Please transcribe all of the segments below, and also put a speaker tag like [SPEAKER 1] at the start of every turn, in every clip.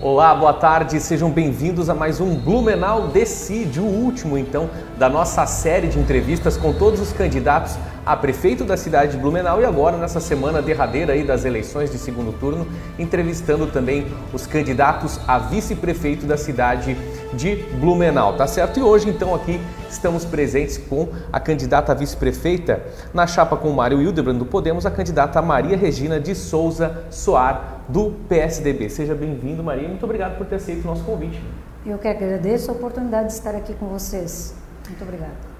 [SPEAKER 1] Olá, boa tarde, sejam bem-vindos a mais um Blumenau Decide, o último então da nossa série de entrevistas com todos os candidatos a prefeito da cidade de Blumenau e agora nessa semana derradeira aí das eleições de segundo turno, entrevistando também os candidatos a vice-prefeito da cidade de Blumenau, tá certo? E hoje então aqui estamos presentes com a candidata vice-prefeita na chapa com o Mário Hildebrand do Podemos, a candidata Maria Regina de Souza Soar do PSDB. Seja bem-vindo, Maria, muito obrigado por ter aceito o nosso convite.
[SPEAKER 2] Eu que agradeço a oportunidade de estar aqui com vocês. Muito obrigada.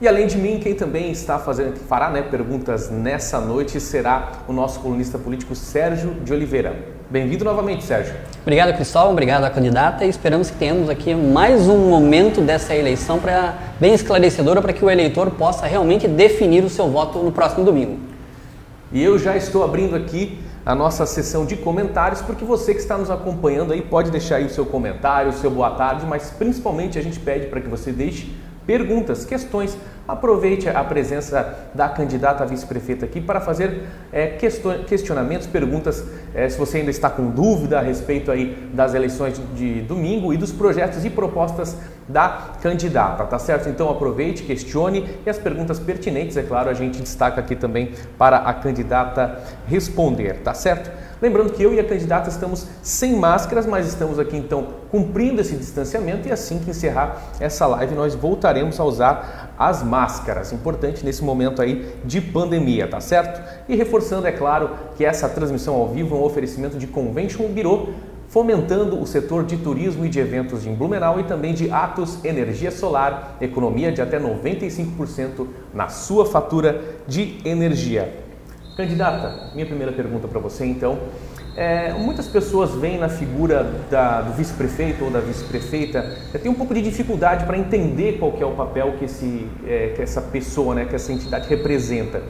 [SPEAKER 1] E além de mim, quem também está fazendo, que fará né, perguntas nessa noite será o nosso colunista político Sérgio de Oliveira. Bem-vindo novamente, Sérgio.
[SPEAKER 3] Obrigado, Cristóvão. Obrigado à candidata. E esperamos que tenhamos aqui mais um momento dessa eleição para bem esclarecedora para que o eleitor possa realmente definir o seu voto no próximo domingo.
[SPEAKER 1] E eu já estou abrindo aqui a nossa sessão de comentários, porque você que está nos acompanhando aí pode deixar aí o seu comentário, o seu boa tarde, mas principalmente a gente pede para que você deixe perguntas, questões. Aproveite a presença da candidata a vice-prefeita aqui para fazer é, questionamentos, perguntas, é, se você ainda está com dúvida a respeito aí das eleições de domingo e dos projetos e propostas da candidata, tá certo? Então aproveite, questione e as perguntas pertinentes, é claro, a gente destaca aqui também para a candidata responder, tá certo? Lembrando que eu e a candidata estamos sem máscaras, mas estamos aqui então cumprindo esse distanciamento e assim que encerrar essa live nós voltaremos a usar as máscaras. Importante nesse momento aí de pandemia, tá certo? E reforçando, é claro, que essa transmissão ao vivo é um oferecimento de Convention Bureau, fomentando o setor de turismo e de eventos em Blumenau e também de Atos Energia Solar, economia de até 95% na sua fatura de energia. Candidata, minha primeira pergunta para você então. É, muitas pessoas veem na figura da, do vice-prefeito ou da vice-prefeita, é, tem um pouco de dificuldade para entender qual é o papel que, esse, é, que essa pessoa, né, que essa entidade representa.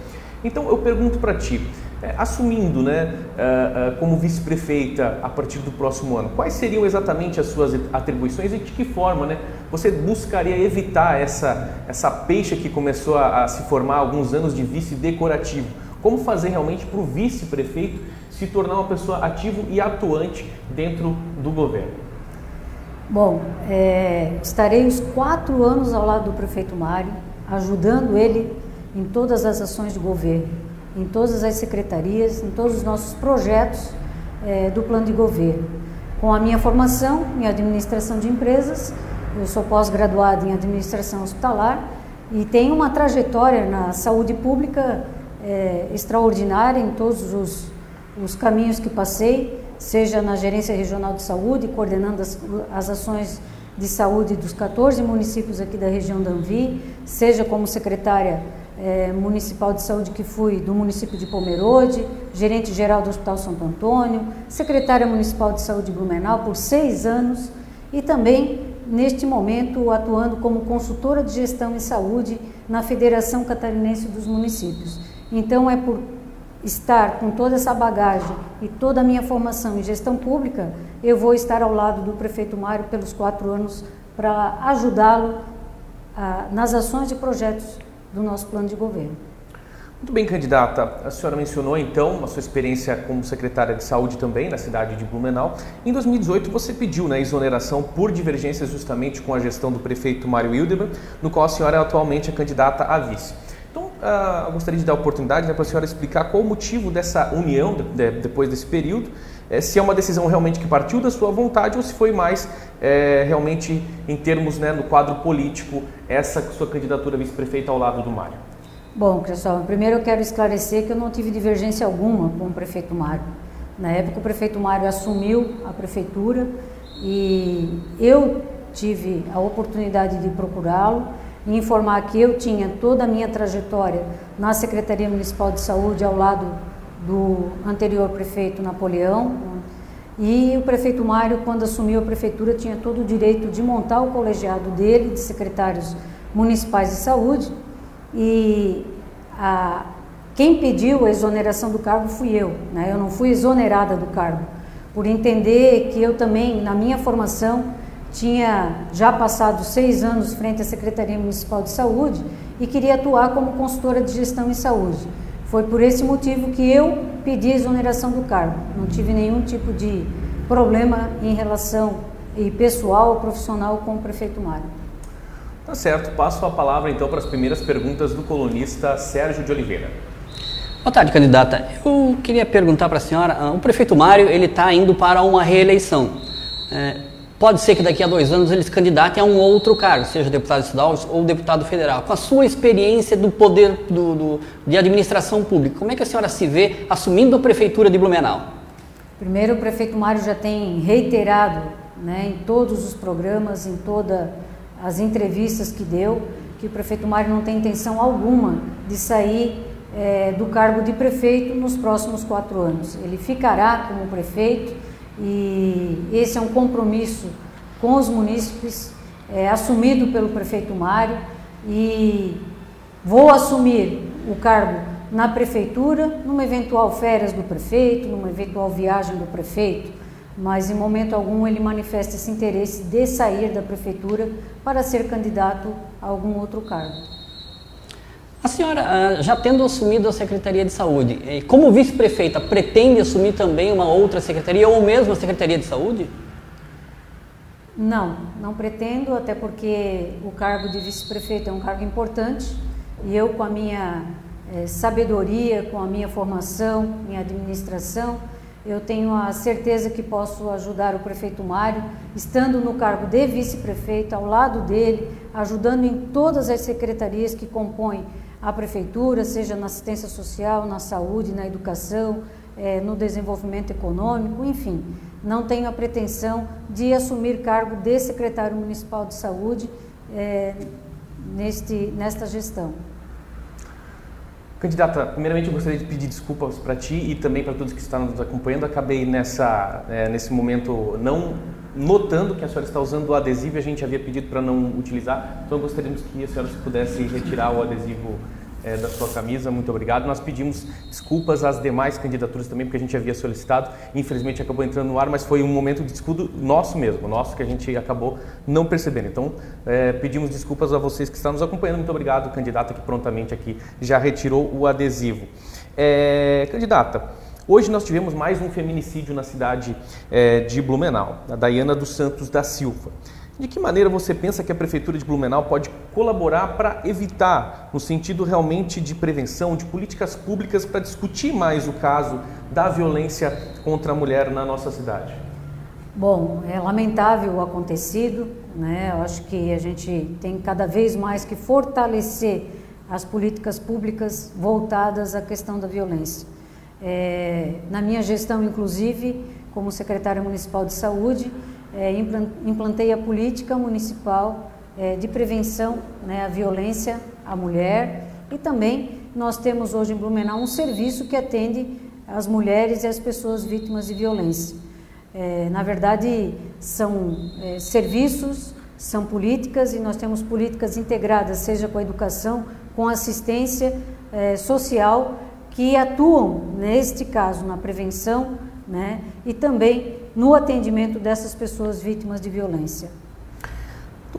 [SPEAKER 1] Então eu pergunto para ti, é, assumindo né, uh, uh, como vice-prefeita a partir do próximo ano, quais seriam exatamente as suas atribuições e de que forma né, você buscaria evitar essa, essa peixe que começou a, a se formar há alguns anos de vice decorativo? Como fazer realmente para o vice-prefeito se tornar uma pessoa ativa e atuante dentro do governo?
[SPEAKER 2] Bom, é, estarei os quatro anos ao lado do prefeito Mário, ajudando ele em todas as ações de governo, em todas as secretarias, em todos os nossos projetos é, do plano de governo. Com a minha formação em administração de empresas, eu sou pós-graduado em administração hospitalar e tenho uma trajetória na saúde pública é, extraordinária em todos os, os caminhos que passei, seja na Gerência Regional de Saúde, coordenando as, as ações de saúde dos 14 municípios aqui da região da Anvi, seja como secretária é, municipal de saúde que fui do município de Pomerode, gerente geral do Hospital Santo Antônio, secretária municipal de saúde de Blumenau por seis anos e também neste momento atuando como consultora de gestão em saúde na Federação Catarinense dos Municípios. Então, é por estar com toda essa bagagem e toda a minha formação em gestão pública, eu vou estar ao lado do prefeito Mário pelos quatro anos para ajudá-lo ah, nas ações e projetos do nosso plano de governo.
[SPEAKER 1] Muito bem, candidata. A senhora mencionou então a sua experiência como secretária de saúde também na cidade de Blumenau. Em 2018 você pediu né, exoneração por divergências justamente com a gestão do prefeito Mário Hildebrand, no qual a senhora é atualmente a candidata a vice. Uh, eu gostaria de dar a oportunidade né, para a senhora explicar qual o motivo dessa união de, de, depois desse período, é, se é uma decisão realmente que partiu da sua vontade ou se foi mais é, realmente em termos né, no quadro político essa sua candidatura a vice-prefeita ao lado do Mário.
[SPEAKER 2] Bom, pessoal, primeiro eu quero esclarecer que eu não tive divergência alguma com o prefeito Mário. Na época o prefeito Mário assumiu a prefeitura e eu tive a oportunidade de procurá-lo e informar que eu tinha toda a minha trajetória na Secretaria Municipal de Saúde ao lado do anterior prefeito Napoleão. E o prefeito Mário, quando assumiu a prefeitura, tinha todo o direito de montar o colegiado dele, de secretários municipais de saúde. E a, quem pediu a exoneração do cargo fui eu. Né? Eu não fui exonerada do cargo, por entender que eu também, na minha formação, tinha já passado seis anos frente à Secretaria Municipal de Saúde e queria atuar como consultora de gestão em saúde. Foi por esse motivo que eu pedi a exoneração do cargo. Não tive nenhum tipo de problema em relação e pessoal ou profissional com o prefeito Mário.
[SPEAKER 1] Tá certo. Passo a palavra então para as primeiras perguntas do colunista Sérgio de Oliveira.
[SPEAKER 3] Boa tarde, candidata. Eu queria perguntar para a senhora, ah, o prefeito Mário ele está indo para uma reeleição. É, pode ser que daqui a dois anos ele se candidate a um outro cargo, seja deputado estadual ou deputado federal. Com a sua experiência do poder do, do, de administração pública, como é que a senhora se vê assumindo a prefeitura de Blumenau?
[SPEAKER 2] Primeiro, o prefeito Mário já tem reiterado né, em todos os programas, em todas as entrevistas que deu, que o prefeito Mário não tem intenção alguma de sair é, do cargo de prefeito nos próximos quatro anos. Ele ficará como prefeito e esse é um compromisso com os munícipes, é, assumido pelo prefeito Mário e vou assumir o cargo na prefeitura, numa eventual férias do prefeito, numa eventual viagem do prefeito, mas em momento algum ele manifesta esse interesse de sair da prefeitura para ser candidato a algum outro cargo.
[SPEAKER 3] A senhora, ah, já tendo assumido a Secretaria de Saúde, eh, como vice-prefeita, pretende assumir também uma outra secretaria ou mesmo a Secretaria de Saúde?
[SPEAKER 2] Não, não pretendo, até porque o cargo de vice-prefeito é um cargo importante e eu, com a minha é, sabedoria, com a minha formação em administração, eu tenho a certeza que posso ajudar o prefeito Mário, estando no cargo de vice-prefeito, ao lado dele, ajudando em todas as secretarias que compõem a prefeitura, seja na assistência social, na saúde, na educação, é, no desenvolvimento econômico, enfim. Não tenho a pretensão de assumir cargo de secretário municipal de saúde é, neste, nesta gestão.
[SPEAKER 1] Candidata, primeiramente eu gostaria de pedir desculpas para ti e também para todos que estão nos acompanhando. Acabei nessa, é, nesse momento não notando que a senhora está usando o adesivo e a gente havia pedido para não utilizar. Então gostaríamos que a senhora se pudesse retirar o adesivo é, da sua camisa. Muito obrigado. Nós pedimos desculpas às demais candidaturas também, porque a gente havia solicitado. Infelizmente acabou entrando no ar, mas foi um momento de descuido nosso mesmo, nosso que a gente acabou não percebendo. Então é, pedimos desculpas a vocês que estão nos acompanhando. Muito obrigado, candidata, que prontamente aqui já retirou o adesivo. É, candidata. Hoje nós tivemos mais um feminicídio na cidade é, de Blumenau, a Daiana dos Santos da Silva. De que maneira você pensa que a Prefeitura de Blumenau pode colaborar para evitar, no sentido realmente de prevenção, de políticas públicas, para discutir mais o caso da violência contra a mulher na nossa cidade?
[SPEAKER 2] Bom, é lamentável o acontecido, né? Eu acho que a gente tem cada vez mais que fortalecer as políticas públicas voltadas à questão da violência. É, na minha gestão, inclusive, como secretária municipal de saúde, é, implantei a política municipal é, de prevenção né, à violência à mulher e também nós temos hoje em Blumenau um serviço que atende as mulheres e as pessoas vítimas de violência. É, na verdade, são é, serviços, são políticas e nós temos políticas integradas, seja com a educação, com assistência é, social, que atuam, neste caso, na prevenção né, e também no atendimento dessas pessoas vítimas de violência.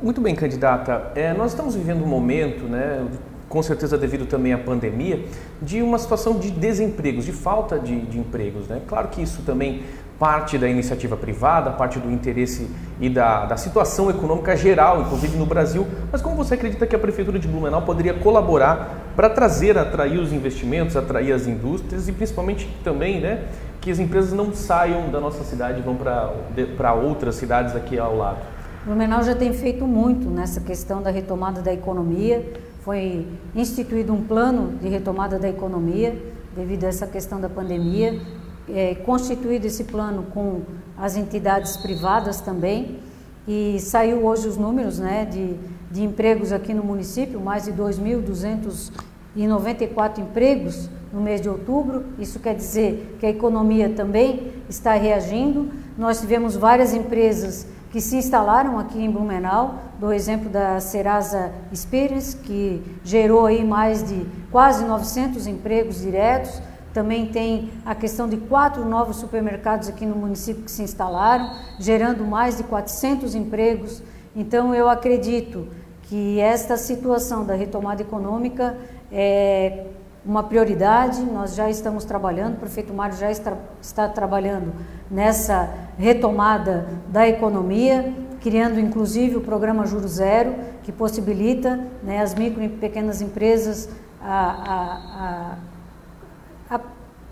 [SPEAKER 1] Muito bem, candidata. É, nós estamos vivendo um momento, né, com certeza devido também à pandemia, de uma situação de desempregos, de falta de, de empregos. Né? Claro que isso também parte da iniciativa privada, parte do interesse e da, da situação econômica geral, inclusive no Brasil. Mas como você acredita que a Prefeitura de Blumenau poderia colaborar para trazer, atrair os investimentos, atrair as indústrias e principalmente também né, que as empresas não saiam da nossa cidade e vão para outras cidades aqui ao lado?
[SPEAKER 2] Blumenau já tem feito muito nessa questão da retomada da economia. Foi instituído um plano de retomada da economia devido a essa questão da pandemia. É, constituído esse plano com as entidades privadas também. E saiu hoje os números né, de, de empregos aqui no município, mais de 2.294 empregos no mês de outubro. Isso quer dizer que a economia também está reagindo. Nós tivemos várias empresas que se instalaram aqui em Blumenau, do exemplo da Serasa Experience, que gerou aí mais de quase 900 empregos diretos. Também tem a questão de quatro novos supermercados aqui no município que se instalaram, gerando mais de 400 empregos. Então, eu acredito que esta situação da retomada econômica é uma prioridade, nós já estamos trabalhando, o prefeito Mário já está, está trabalhando nessa retomada da economia, criando inclusive o programa Juro Zero, que possibilita né, as micro e pequenas empresas a, a, a,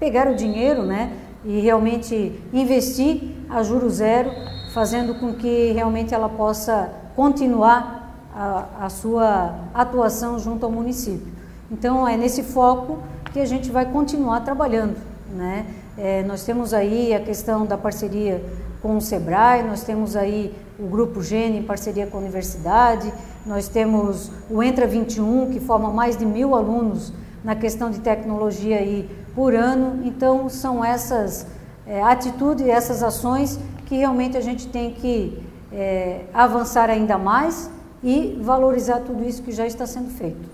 [SPEAKER 2] pegar o dinheiro né, e realmente investir a juro zero, fazendo com que realmente ela possa continuar a, a sua atuação junto ao município. Então é nesse foco que a gente vai continuar trabalhando. Né? É, nós temos aí a questão da parceria com o SEBRAE, nós temos aí o Grupo Gene em parceria com a universidade, nós temos o Entra 21, que forma mais de mil alunos na questão de tecnologia aí por ano. Então, são essas é, atitudes, essas ações que realmente a gente tem que é, avançar ainda mais e valorizar tudo isso que já está sendo feito.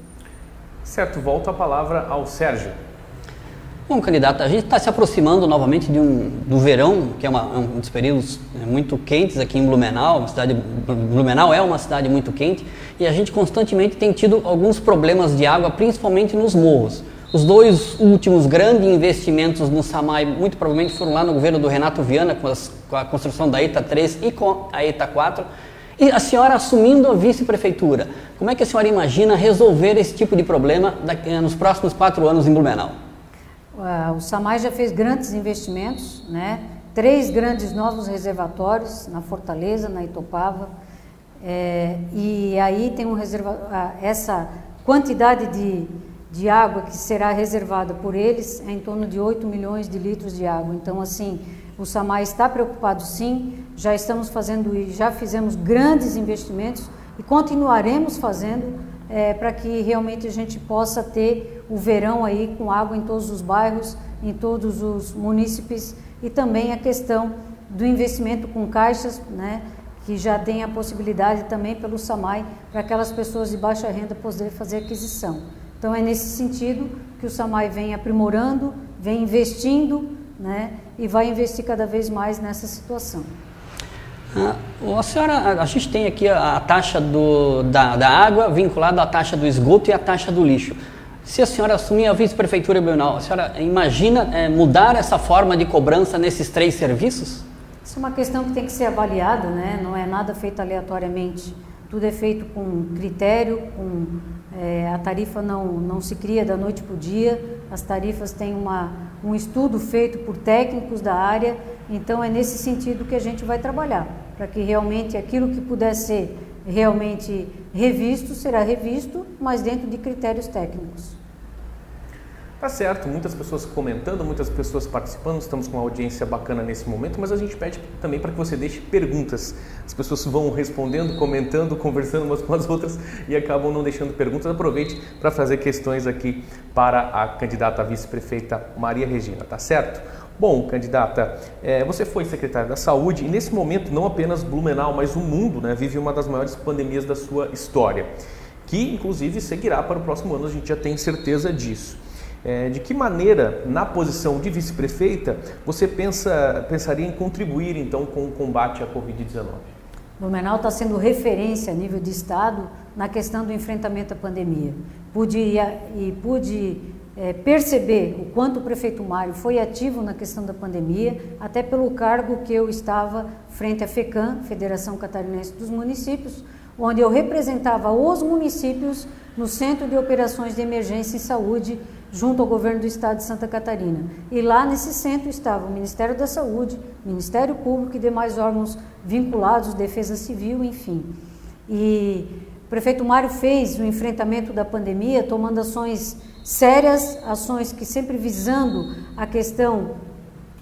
[SPEAKER 1] Certo, volto a palavra ao Sérgio.
[SPEAKER 3] Bom, candidato, a gente está se aproximando novamente de um, do verão, que é, uma, é um dos períodos é, muito quentes aqui em Blumenau. A cidade, Blumenau é uma cidade muito quente e a gente constantemente tem tido alguns problemas de água, principalmente nos morros. Os dois últimos grandes investimentos no SAMAI muito provavelmente foram lá no governo do Renato Viana, com, as, com a construção da ETA 3 e com a ETA 4. E a senhora assumindo a vice-prefeitura, como é que a senhora imagina resolver esse tipo de problema daqui, nos próximos quatro anos em Blumenau?
[SPEAKER 2] Uh, o SAMAI já fez grandes investimentos, né? três grandes novos reservatórios na Fortaleza, na Itopava, é, e aí tem um reserva uh, essa quantidade de, de água que será reservada por eles é em torno de 8 milhões de litros de água. Então, assim, o SAMAI está preocupado sim, já estamos fazendo e já fizemos grandes investimentos e continuaremos fazendo é, para que realmente a gente possa ter o verão aí com água em todos os bairros, em todos os munícipes e também a questão do investimento com caixas, né, que já tem a possibilidade também pelo SAMAI para aquelas pessoas de baixa renda poder fazer aquisição. Então é nesse sentido que o SAMAI vem aprimorando, vem investindo, né, e vai investir cada vez mais nessa situação.
[SPEAKER 3] Ah, a senhora, a gente tem aqui a, a taxa do, da, da, água vinculada à taxa do esgoto e à taxa do lixo. Se a senhora assumir a vice-prefeitura Blumenau, a senhora imagina é, mudar essa forma de cobrança nesses três serviços?
[SPEAKER 2] Isso é uma questão que tem que ser avaliada, né? não é nada feito aleatoriamente. Tudo é feito com critério, com, é, a tarifa não, não se cria da noite para o dia, as tarifas têm uma, um estudo feito por técnicos da área então é nesse sentido que a gente vai trabalhar, para que realmente aquilo que puder ser realmente revisto será revisto, mas dentro de critérios técnicos.
[SPEAKER 1] Tá certo, muitas pessoas comentando, muitas pessoas participando, estamos com uma audiência bacana nesse momento, mas a gente pede também para que você deixe perguntas. As pessoas vão respondendo, comentando, conversando umas com as outras e acabam não deixando perguntas. Aproveite para fazer questões aqui para a candidata vice-prefeita Maria Regina, tá certo? Bom, candidata, é, você foi secretária da Saúde e nesse momento não apenas Blumenau, mas o mundo né, vive uma das maiores pandemias da sua história, que inclusive seguirá para o próximo ano, a gente já tem certeza disso. É, de que maneira, na posição de vice-prefeita, você pensa, pensaria em contribuir então com o combate à Covid-19?
[SPEAKER 2] Blumenau está sendo referência a nível de Estado na questão do enfrentamento à pandemia. Pude, e pude é, perceber o quanto o prefeito Mário foi ativo na questão da pandemia, até pelo cargo que eu estava frente à FECAM, Federação Catarinense dos Municípios, onde eu representava os municípios no Centro de Operações de Emergência em Saúde, junto ao governo do estado de Santa Catarina. E lá nesse centro estava o Ministério da Saúde, Ministério Público e demais órgãos vinculados, Defesa Civil, enfim. E o prefeito Mário fez o enfrentamento da pandemia tomando ações sérias, ações que sempre visando a questão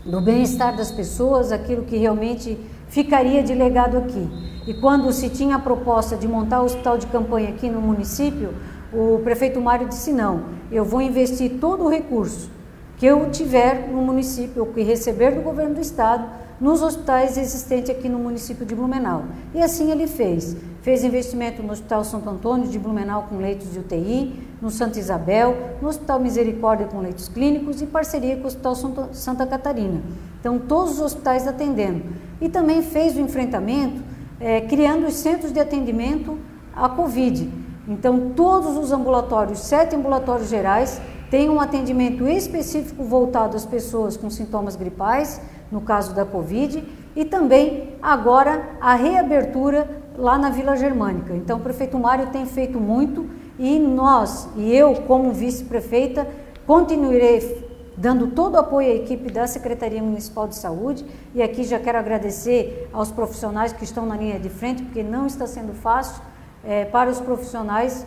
[SPEAKER 2] do bem-estar das pessoas, aquilo que realmente ficaria de legado aqui. E quando se tinha a proposta de montar o hospital de campanha aqui no município, o prefeito Mário disse: não, eu vou investir todo o recurso que eu tiver no município, ou que receber do governo do estado, nos hospitais existentes aqui no município de Blumenau. E assim ele fez. Fez investimento no Hospital Santo Antônio de Blumenau com leitos de UTI, no Santa Isabel, no Hospital Misericórdia com leitos clínicos e parceria com o Hospital Santa Catarina. Então, todos os hospitais atendendo. E também fez o enfrentamento é, criando os centros de atendimento à Covid. Então, todos os ambulatórios, sete ambulatórios gerais, têm um atendimento específico voltado às pessoas com sintomas gripais, no caso da Covid, e também agora a reabertura lá na Vila Germânica. Então, o prefeito Mário tem feito muito e nós, e eu, como vice-prefeita, continuarei dando todo o apoio à equipe da Secretaria Municipal de Saúde. E aqui já quero agradecer aos profissionais que estão na linha de frente, porque não está sendo fácil é, para os profissionais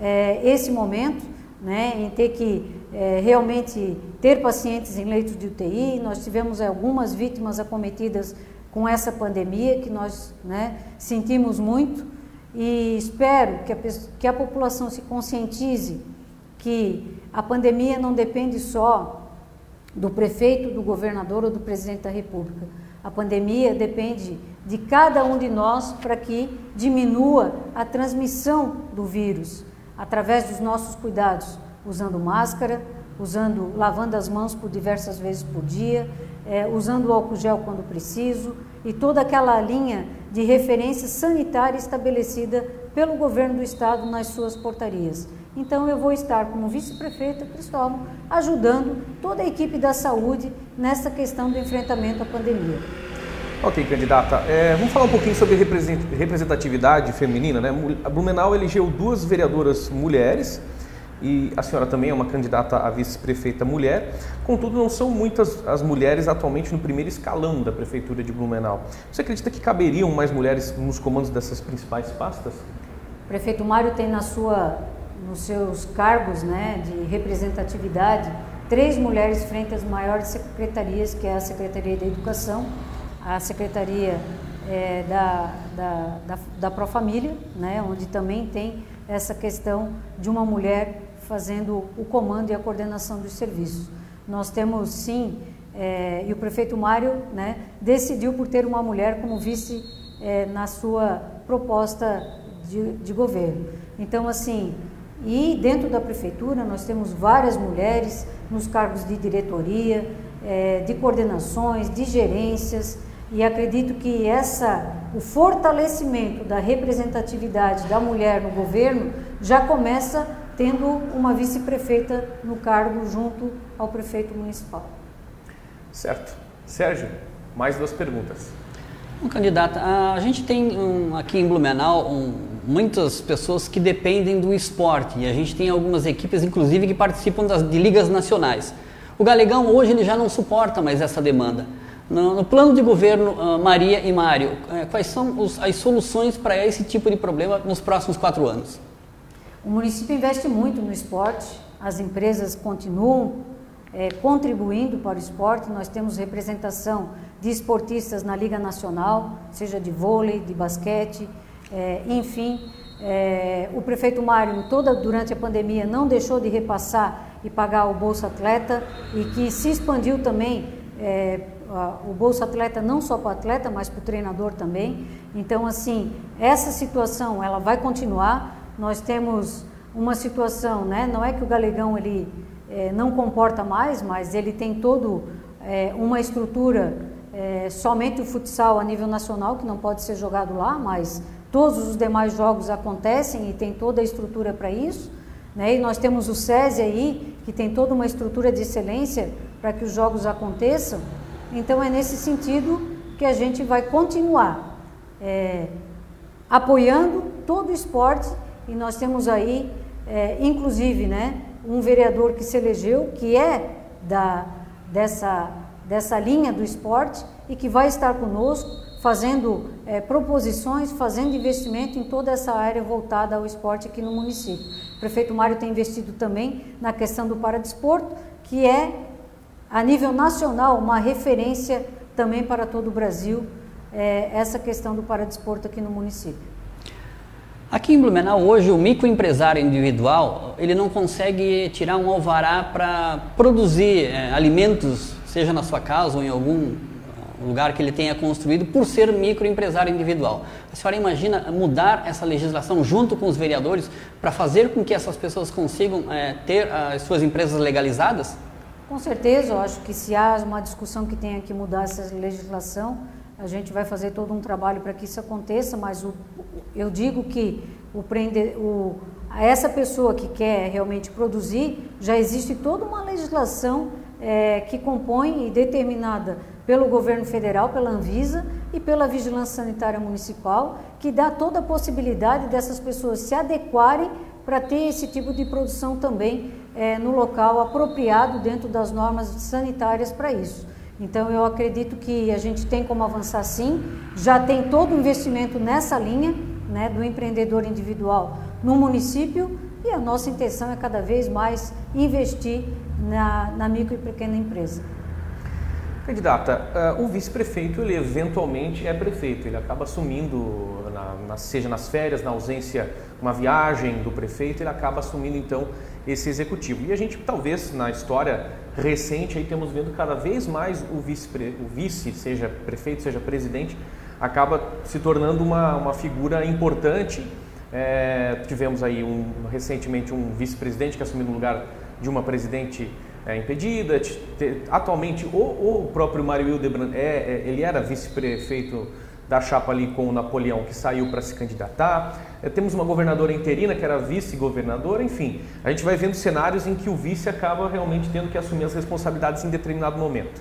[SPEAKER 2] é, esse momento, né, em ter que é, realmente ter pacientes em leitos de UTI. Nós tivemos algumas vítimas acometidas com essa pandemia que nós né, sentimos muito e espero que a, que a população se conscientize que a pandemia não depende só do prefeito, do governador ou do presidente da República. A pandemia depende de cada um de nós para que diminua a transmissão do vírus através dos nossos cuidados, usando máscara, usando, lavando as mãos por diversas vezes por dia, é, usando o álcool gel quando preciso e toda aquela linha de referência sanitária estabelecida pelo governo do estado nas suas portarias. Então eu vou estar como vice-prefeita Cristóvão ajudando toda a equipe da saúde nessa questão do enfrentamento à pandemia.
[SPEAKER 1] Ok, candidata. É, vamos falar um pouquinho sobre representatividade feminina, né? A Blumenau elegeu duas vereadoras mulheres e a senhora também é uma candidata a vice-prefeita mulher. Contudo, não são muitas as mulheres atualmente no primeiro escalão da prefeitura de Blumenau. Você acredita que caberiam mais mulheres nos comandos dessas principais pastas?
[SPEAKER 2] O prefeito Mário tem na sua, nos seus cargos né, de representatividade três mulheres frente às maiores secretarias, que é a Secretaria da Educação, a Secretaria é, da, da, da, da Profamília, né, onde também tem essa questão de uma mulher fazendo o comando e a coordenação dos serviços. Nós temos sim, é, e o prefeito Mário né, decidiu por ter uma mulher como vice é, na sua proposta de, de governo. Então, assim, e dentro da prefeitura nós temos várias mulheres nos cargos de diretoria, é, de coordenações, de gerências, e acredito que essa, o fortalecimento da representatividade da mulher no governo já começa tendo uma vice-prefeita no cargo junto ao prefeito municipal.
[SPEAKER 1] Certo. Sérgio, mais duas perguntas.
[SPEAKER 3] Um candidato, a gente tem um, aqui em Blumenau um, muitas pessoas que dependem do esporte e a gente tem algumas equipes, inclusive, que participam das, de ligas nacionais. O Galegão hoje ele já não suporta mais essa demanda. No, no plano de governo, uh, Maria e Mário, uh, quais são os, as soluções para esse tipo de problema nos próximos quatro anos?
[SPEAKER 2] O município investe muito no esporte, as empresas continuam é, contribuindo para o esporte. Nós temos representação de esportistas na Liga Nacional, seja de vôlei, de basquete, é, enfim. É, o prefeito Mário, toda durante a pandemia, não deixou de repassar e pagar o Bolsa Atleta e que se expandiu também o Bolsa Atleta não só para o atleta, mas para o treinador também. Então, assim, essa situação ela vai continuar. Nós temos uma situação, né? Não é que o Galegão ele é, não comporta mais, mas ele tem todo é, uma estrutura é, somente o futsal a nível nacional que não pode ser jogado lá, mas todos os demais jogos acontecem e tem toda a estrutura para isso. Né? E nós temos o SESI aí, que tem toda uma estrutura de excelência para que os jogos aconteçam. Então é nesse sentido que a gente vai continuar é, apoiando todo o esporte e nós temos aí, é, inclusive, né, um vereador que se elegeu, que é da, dessa, dessa linha do esporte e que vai estar conosco fazendo é, proposições, fazendo investimento em toda essa área voltada ao esporte aqui no município. O prefeito Mário tem investido também na questão do paradesporto, que é a nível nacional, uma referência também para todo o Brasil, é, essa questão do paradesporto aqui no município.
[SPEAKER 3] Aqui em Blumenau, hoje, o microempresário individual, ele não consegue tirar um alvará para produzir é, alimentos, seja na sua casa ou em algum lugar que ele tenha construído, por ser microempresário individual. A senhora imagina mudar essa legislação junto com os vereadores para fazer com que essas pessoas consigam é, ter as suas empresas legalizadas?
[SPEAKER 2] Com certeza, eu acho que se há uma discussão que tenha que mudar essa legislação, a gente vai fazer todo um trabalho para que isso aconteça, mas o, eu digo que o, o, essa pessoa que quer realmente produzir, já existe toda uma legislação é, que compõe e determinada pelo governo federal, pela Anvisa e pela Vigilância Sanitária Municipal, que dá toda a possibilidade dessas pessoas se adequarem para ter esse tipo de produção também é, no local apropriado dentro das normas sanitárias para isso. Então eu acredito que a gente tem como avançar sim, já tem todo o investimento nessa linha né, do empreendedor individual no município e a nossa intenção é cada vez mais investir na, na micro e pequena empresa.
[SPEAKER 1] Candidata, uh, o vice-prefeito ele eventualmente é prefeito, ele acaba assumindo, na, na, seja nas férias, na ausência, uma viagem do prefeito, ele acaba assumindo então esse executivo. E a gente talvez na história recente aí temos vendo cada vez mais o vice, o vice seja prefeito, seja presidente, acaba se tornando uma, uma figura importante. É, tivemos aí um, recentemente um vice-presidente que assumiu no lugar de uma presidente é, impedida. Atualmente, o, o próprio Mário Hildebrand, é, é, ele era vice-prefeito da chapa ali com o Napoleão, que saiu para se candidatar. É, temos uma governadora interina, que era vice-governadora, enfim. A gente vai vendo cenários em que o vice acaba realmente tendo que assumir as responsabilidades em determinado momento.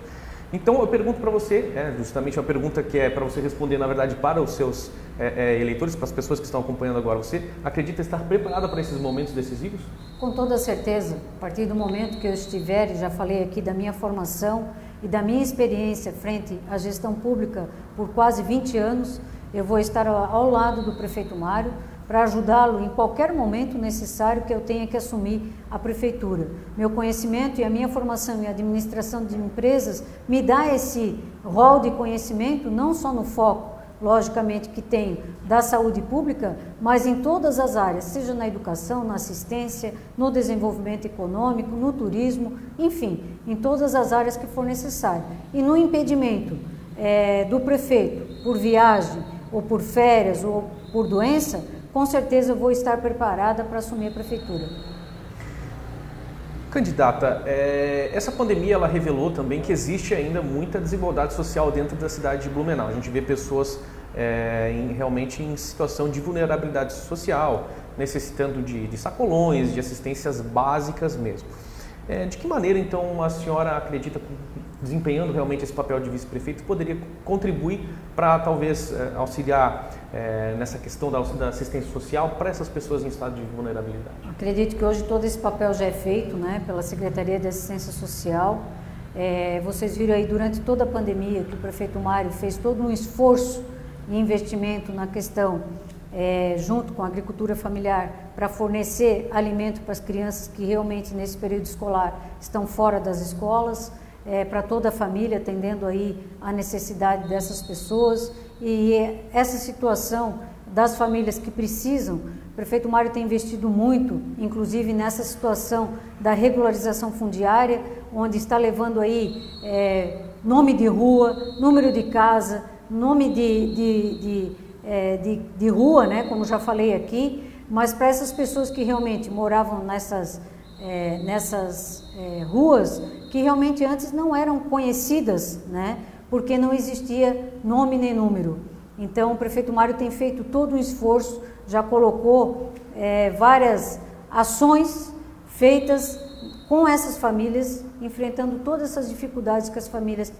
[SPEAKER 1] Então eu pergunto para você, é, justamente uma pergunta que é para você responder, na verdade, para os seus é, é, eleitores, para as pessoas que estão acompanhando agora, você acredita estar preparada para esses momentos decisivos?
[SPEAKER 2] Com toda certeza. A partir do momento que eu estiver, já falei aqui da minha formação e da minha experiência frente à gestão pública por quase 20 anos, eu vou estar ao lado do prefeito Mário para ajudá-lo em qualquer momento necessário que eu tenha que assumir a prefeitura. Meu conhecimento e a minha formação em administração de empresas me dá esse rol de conhecimento não só no foco logicamente que tenho da saúde pública, mas em todas as áreas, seja na educação, na assistência, no desenvolvimento econômico, no turismo, enfim, em todas as áreas que for necessário. E no impedimento é, do prefeito por viagem ou por férias ou por doença, com certeza eu vou estar preparada para assumir a prefeitura.
[SPEAKER 1] Candidata, é, essa pandemia ela revelou também que existe ainda muita desigualdade social dentro da cidade de Blumenau. A gente vê pessoas é, em, realmente em situação de vulnerabilidade social, necessitando de, de sacolões, de assistências básicas mesmo. É, de que maneira, então, a senhora acredita, desempenhando realmente esse papel de vice-prefeito, poderia contribuir para talvez é, auxiliar é, nessa questão da, da, assistência social para essas pessoas em estado de vulnerabilidade?
[SPEAKER 2] Acredito que hoje todo esse papel já é feito né, pela Secretaria de Assistência Social. É, vocês viram aí durante toda a pandemia que o prefeito Mário fez todo um esforço e investimento na questão é, junto com a agricultura familiar, para fornecer alimento para as crianças que realmente nesse período escolar estão fora das escolas, é, para toda a família, atendendo aí a necessidade dessas pessoas. E essa situação das famílias que precisam, o prefeito Mário tem investido muito, inclusive nessa situação da regularização fundiária, onde está levando aí é, nome de rua, número de casa, nome de, de, de é, de, de rua, né, como já falei aqui, mas para essas pessoas que realmente moravam nessas, é, nessas é, ruas, que realmente antes não eram conhecidas, né, porque não existia nome nem número. Então, o prefeito Mário tem feito todo um esforço, já colocou é, várias ações feitas com essas famílias, enfrentando todas essas dificuldades que as famílias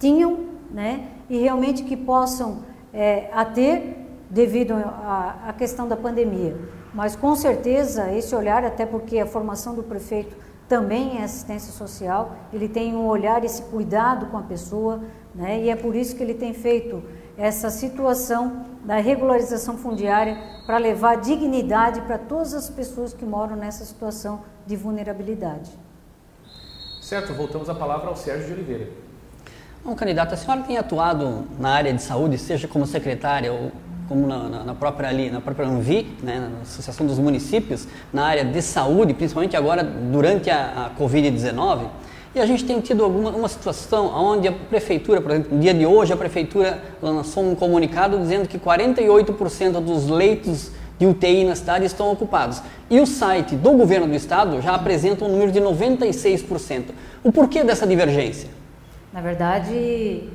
[SPEAKER 2] tinham, né, e realmente que possam é, a ter devido à questão da pandemia. Mas com certeza esse olhar, até porque a formação do prefeito também é assistência social, ele tem um olhar, esse cuidado com a pessoa, né? e é por isso que ele tem feito essa situação da regularização fundiária para levar dignidade para todas as pessoas que moram nessa situação de vulnerabilidade.
[SPEAKER 1] Certo, voltamos a palavra ao Sérgio de Oliveira.
[SPEAKER 3] Bom, candidato, a senhora tem atuado na área de saúde, seja como secretária ou como na, na, própria ali, na própria Anvi, né, na Associação dos Municípios, na área de saúde, principalmente agora durante a, a Covid-19. E a gente tem tido alguma uma situação onde a prefeitura, por exemplo, no dia de hoje, a prefeitura lançou um comunicado dizendo que 48% dos leitos de UTI na cidade estão ocupados. E o site do governo do estado já apresenta um número de 96%. O porquê dessa divergência?
[SPEAKER 2] Na verdade,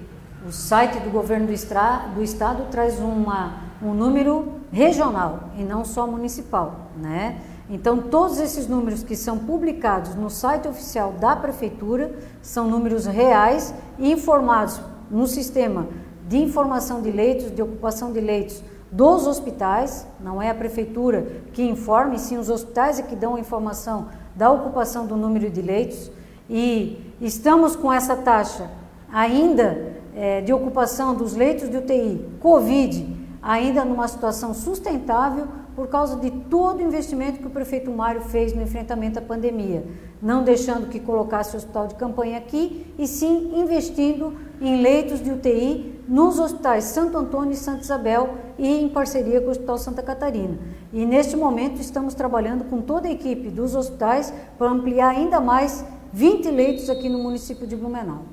[SPEAKER 2] o site do governo do, estra, do estado traz uma, um número regional e não só municipal, né? Então, todos esses números que são publicados no site oficial da prefeitura são números reais e informados no sistema de informação de leitos, de ocupação de leitos dos hospitais, não é a prefeitura que informa, e sim os hospitais é que dão a informação da ocupação do número de leitos. E estamos com essa taxa ainda é, de ocupação dos leitos de UTI, Covid, ainda numa situação sustentável por causa de todo o investimento que o prefeito Mário fez no enfrentamento à pandemia, não deixando que colocasse o hospital de campanha aqui e sim investindo em leitos de UTI nos hospitais Santo Antônio e Santa Isabel e em parceria com o Hospital Santa Catarina. E neste momento estamos trabalhando com toda a equipe dos hospitais para ampliar ainda mais 20 leitos aqui no município de Blumenau.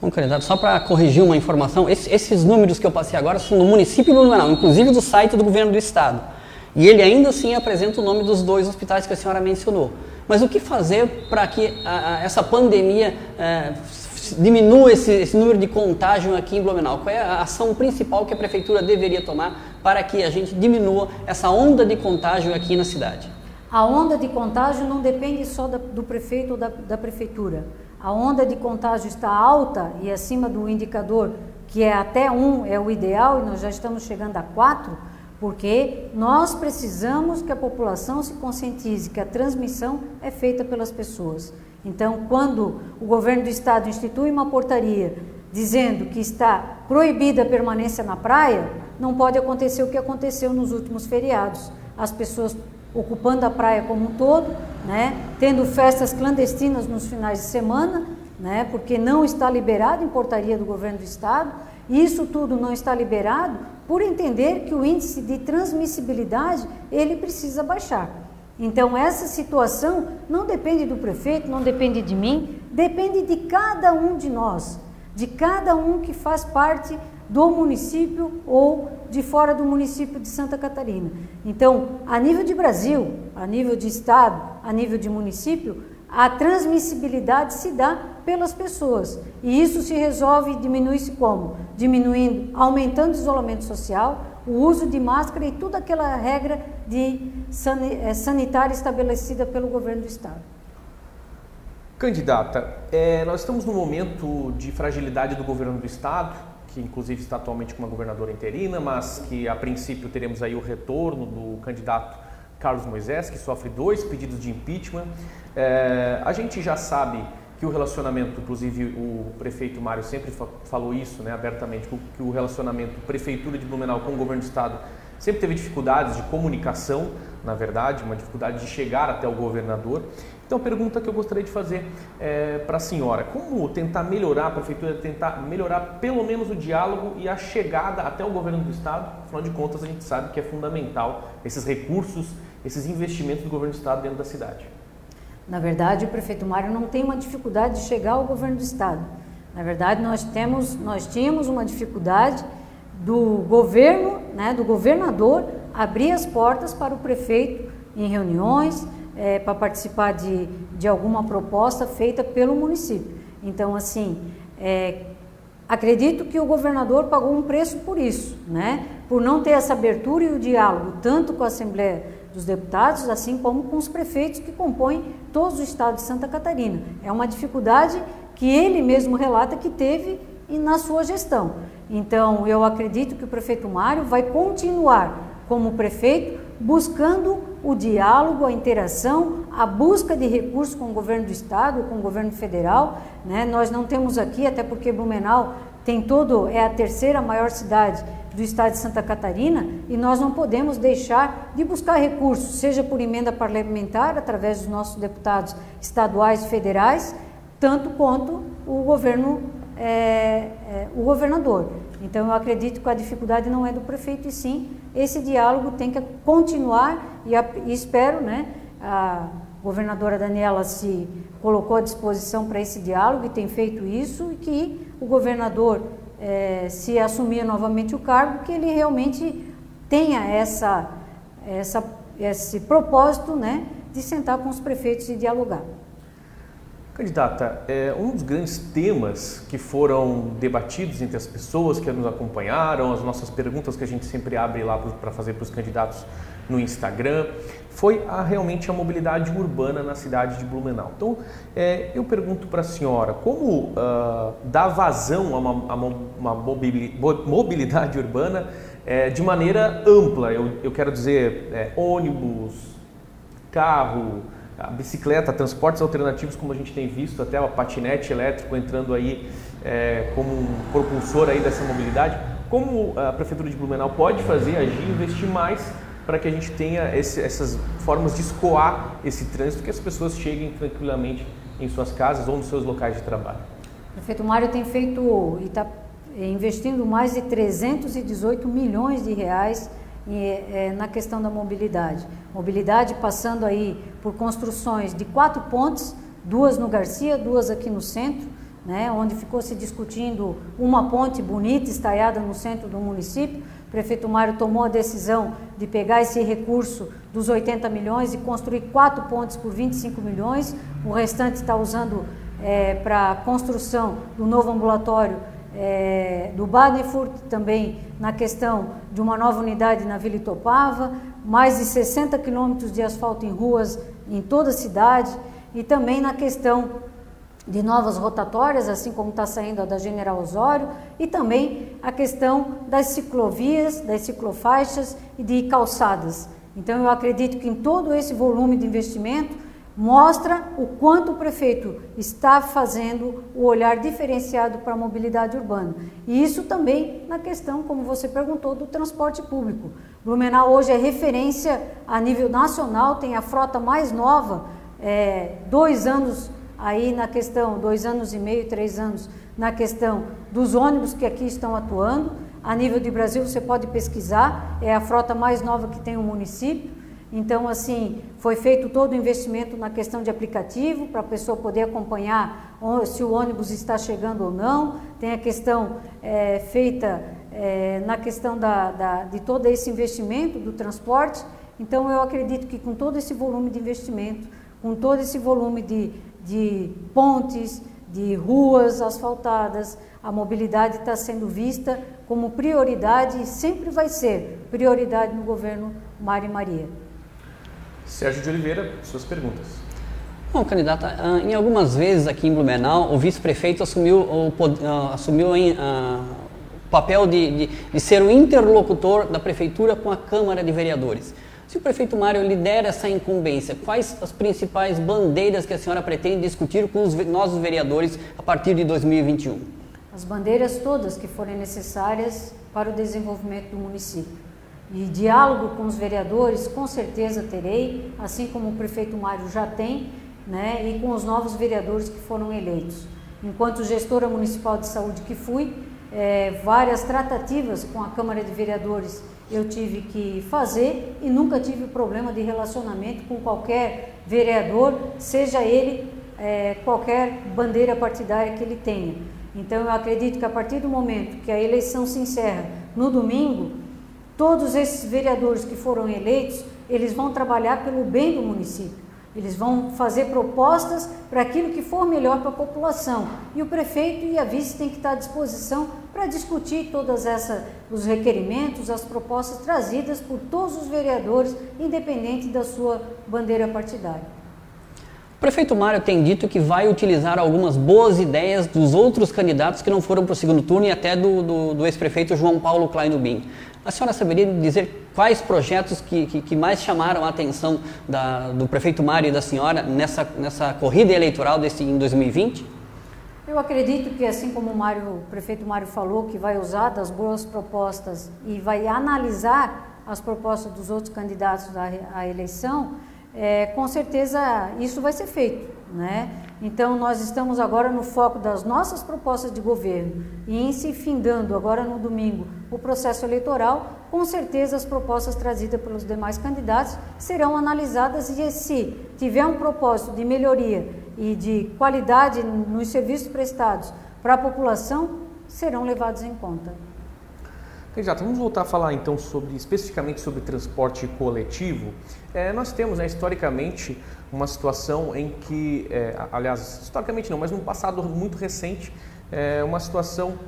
[SPEAKER 3] Bom, candidato, só para corrigir uma informação, esses, números que eu passei agora são do município de Blumenau, inclusive do site do governo do estado. E ele ainda assim apresenta o nome dos dois hospitais que a senhora mencionou. Mas o que fazer para que a, a, essa pandemia é, diminua esse, esse, número de contágio aqui em Blumenau? Qual é a ação principal que a prefeitura deveria tomar para que a gente diminua essa onda de contágio aqui na cidade?
[SPEAKER 2] A onda de contágio não depende só da, do prefeito ou da, da prefeitura a onda de contágio está alta e acima do indicador, que é até 1 é o ideal, e nós já estamos chegando a 4, porque nós precisamos que a população se conscientize que a transmissão é feita pelas pessoas. Então, quando o governo do estado institui uma portaria dizendo que está proibida a permanência na praia, não pode acontecer o que aconteceu nos últimos feriados. As pessoas ocupando a praia como um todo, né? tendo festas clandestinas nos finais de semana, né? porque não está liberado em portaria do governo do estado. Isso tudo não está liberado por entender que o índice de transmissibilidade ele precisa baixar. Então essa situação não depende do prefeito, não depende de mim, depende de cada um de nós, de cada um que faz parte do município ou de fora do município de Santa Catarina. Então, a nível de Brasil, a nível de estado, a nível de município, a transmissibilidade se dá pelas pessoas. E isso se resolve e diminui-se como? Diminuindo, aumentando o isolamento social, o uso de máscara e toda aquela regra de eh, sanitária estabelecida pelo governo do estado.
[SPEAKER 1] Candidata, é, nós estamos num momento de fragilidade do governo do estado, que inclusive está atualmente com uma governadora interina, mas que a princípio teremos aí o retorno do candidato Carlos Moisés, que sofre dois pedidos de impeachment. É, a gente já sabe que o relacionamento, inclusive o prefeito Mário sempre falou isso né, abertamente, que o relacionamento prefeitura de Blumenau com o governo do estado sempre teve dificuldades de comunicação, na verdade, uma dificuldade de chegar até o governador. Então, a pergunta que eu gostaria de fazer é, para a senhora: como tentar melhorar a prefeitura, tentar melhorar pelo menos o diálogo e a chegada até o governo do estado? Afinal de contas, a gente sabe que é fundamental esses recursos, esses investimentos do governo do estado dentro da cidade.
[SPEAKER 2] Na verdade, o prefeito Mário não tem uma dificuldade de chegar ao governo do estado. Na verdade, nós temos, nós tínhamos uma dificuldade do governo, né, do governador, abrir as portas para o prefeito em reuniões, é, para participar de, de alguma proposta feita pelo município. Então, assim, é, acredito que o governador pagou um preço por isso, né? por não ter essa abertura e o diálogo, tanto com a Assembleia dos Deputados, assim como com os prefeitos que compõem todo o estado de Santa Catarina. É uma dificuldade que ele mesmo relata que teve na sua gestão. Então, eu acredito que o prefeito Mário vai continuar como prefeito buscando o diálogo, a interação, a busca de recursos com o governo do estado, com o governo federal. Né? Nós não temos aqui, até porque Blumenau tem todo, é a terceira maior cidade do estado de Santa Catarina e nós não podemos deixar de buscar recursos, seja por emenda parlamentar, através dos nossos deputados estaduais e federais, tanto quanto o governo, é, é, o governador. Então eu acredito que a dificuldade não é do prefeito e sim esse diálogo tem que continuar e, a, e espero, né, a governadora Daniela se colocou à disposição para esse diálogo e tem feito isso e que o governador é, se assumir novamente o cargo, que ele realmente tenha essa, essa, esse propósito né, de sentar com os prefeitos e dialogar.
[SPEAKER 1] Candidata, é, um dos grandes temas que foram debatidos entre as pessoas que nos acompanharam, as nossas perguntas que a gente sempre abre lá para fazer para os candidatos no Instagram, foi a, realmente a mobilidade urbana na cidade de Blumenau. Então, é, eu pergunto para a senhora, como uh, dar vazão a uma, a uma mobilidade urbana é, de maneira ampla? Eu, eu quero dizer, é, ônibus, carro, a bicicleta, transportes alternativos, como a gente tem visto, até o patinete elétrico entrando aí é, como um propulsor aí dessa mobilidade. Como a Prefeitura de Blumenau pode fazer, agir, investir mais para que a gente tenha esse, essas formas de escoar esse trânsito, que as pessoas cheguem tranquilamente em suas casas ou nos seus locais de trabalho.
[SPEAKER 2] O prefeito Mário tem feito e está investindo mais de 318 milhões de reais é, na questão da mobilidade. Mobilidade passando aí por construções de quatro pontes, duas no Garcia, duas aqui no centro, né, onde ficou se discutindo uma ponte bonita, estaiada no centro do município, o prefeito Mário tomou a decisão de pegar esse recurso dos 80 milhões e construir quatro pontes por 25 milhões. O restante está usando é, para a construção do novo ambulatório é, do Badenfurt, também na questão de uma nova unidade na Vila Itopava, mais de 60 quilômetros de asfalto em ruas em toda a cidade e também na questão de novas rotatórias, assim como está saindo a da General Osório, e também a questão das ciclovias, das ciclofaixas e de calçadas. Então, eu acredito que em todo esse volume de investimento mostra o quanto o prefeito está fazendo o olhar diferenciado para a mobilidade urbana. E isso também na questão, como você perguntou, do transporte público. Blumenau hoje é referência a nível nacional, tem a frota mais nova, é, dois anos aí na questão, dois anos e meio, três anos, na questão dos ônibus que aqui estão atuando. A nível de Brasil, você pode pesquisar, é a frota mais nova que tem o município. Então, assim, foi feito todo o investimento na questão de aplicativo, para a pessoa poder acompanhar se o ônibus está chegando ou não. Tem a questão é, feita é, na questão da, da, de todo esse investimento do transporte. Então, eu acredito que com todo esse volume de investimento, com todo esse volume de de pontes, de ruas asfaltadas, a mobilidade está sendo vista como prioridade e sempre vai ser prioridade no governo Mari Maria.
[SPEAKER 1] Sérgio de Oliveira, suas perguntas.
[SPEAKER 3] Bom, candidata, ah, em algumas vezes aqui em Blumenau, o vice-prefeito assumiu, o, ah, assumiu em, uh, o papel de, de, de ser o interlocutor da prefeitura com a Câmara de Vereadores. Se o prefeito Mário lidera essa incumbência, quais as principais bandeiras que a senhora pretende discutir com os nossos vereadores a partir de 2021?
[SPEAKER 2] As bandeiras todas que forem necessárias para o desenvolvimento do município. E diálogo com os vereadores, com certeza terei, assim como o prefeito Mário já tem, né, e com os novos vereadores que foram eleitos. Enquanto gestora municipal de saúde que fui, é, várias tratativas com a Câmara de Vereadores eu tive que fazer e nunca tive problema de relacionamento com qualquer vereador, seja ele é, qualquer bandeira partidária que ele tenha. Então eu acredito que a partir do momento que a eleição se encerra no domingo, todos esses vereadores que foram eleitos, eles vão trabalhar pelo bem do município. Eles vão fazer propostas para aquilo que for melhor para a população. E o prefeito e a vice têm que estar à disposição para discutir todos os requerimentos, as propostas trazidas por todos os vereadores, independente da sua bandeira partidária.
[SPEAKER 3] O prefeito Mário tem dito que vai utilizar algumas boas ideias dos outros candidatos que não foram para o segundo turno e até do, do, do ex-prefeito João Paulo Kleinubin. A senhora saberia dizer quais projetos que, que, que mais chamaram a atenção da, do prefeito Mário e da senhora nessa, nessa corrida eleitoral desse, em 2020?
[SPEAKER 2] Eu acredito que, assim como o, Mário, o prefeito Mário falou, que vai usar das boas propostas e vai analisar as propostas dos outros candidatos à, à eleição, é, com certeza isso vai ser feito. Né? Então nós estamos agora no foco das nossas propostas de governo e em se findando agora no domingo o processo eleitoral, com certeza as propostas trazidas pelos demais candidatos serão analisadas e se tiver um propósito de melhoria e de qualidade nos serviços prestados para a população, serão levados em conta.
[SPEAKER 1] Exato, vamos voltar a falar então sobre especificamente sobre transporte coletivo. É, nós temos né, historicamente uma situação em que, é, aliás, historicamente não, mas num passado muito recente, é, uma situação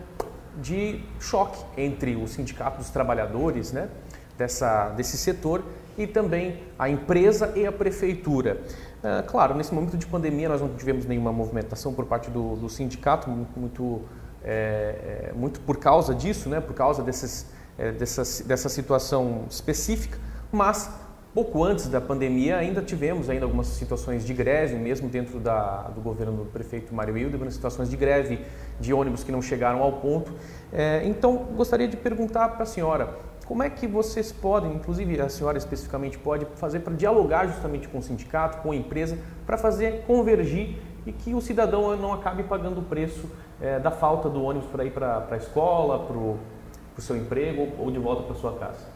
[SPEAKER 1] de choque entre o sindicato dos trabalhadores né, dessa, desse setor e também a empresa e a prefeitura. É, claro, nesse momento de pandemia nós não tivemos nenhuma movimentação por parte do, do sindicato, muito é, é, muito por causa disso, né, por causa desses, é, dessa, dessa situação específica, mas pouco antes da pandemia ainda tivemos ainda algumas situações de greve, mesmo dentro da, do governo do prefeito Mário Hildebrand, situações de greve de ônibus que não chegaram ao ponto. É, então, gostaria de perguntar para a senhora, como é que vocês podem, inclusive a senhora especificamente pode fazer para dialogar justamente com o sindicato, com a empresa, para fazer convergir e que o cidadão não acabe pagando o preço é, da falta do ônibus para ir para a escola, para o seu emprego ou de volta para sua casa.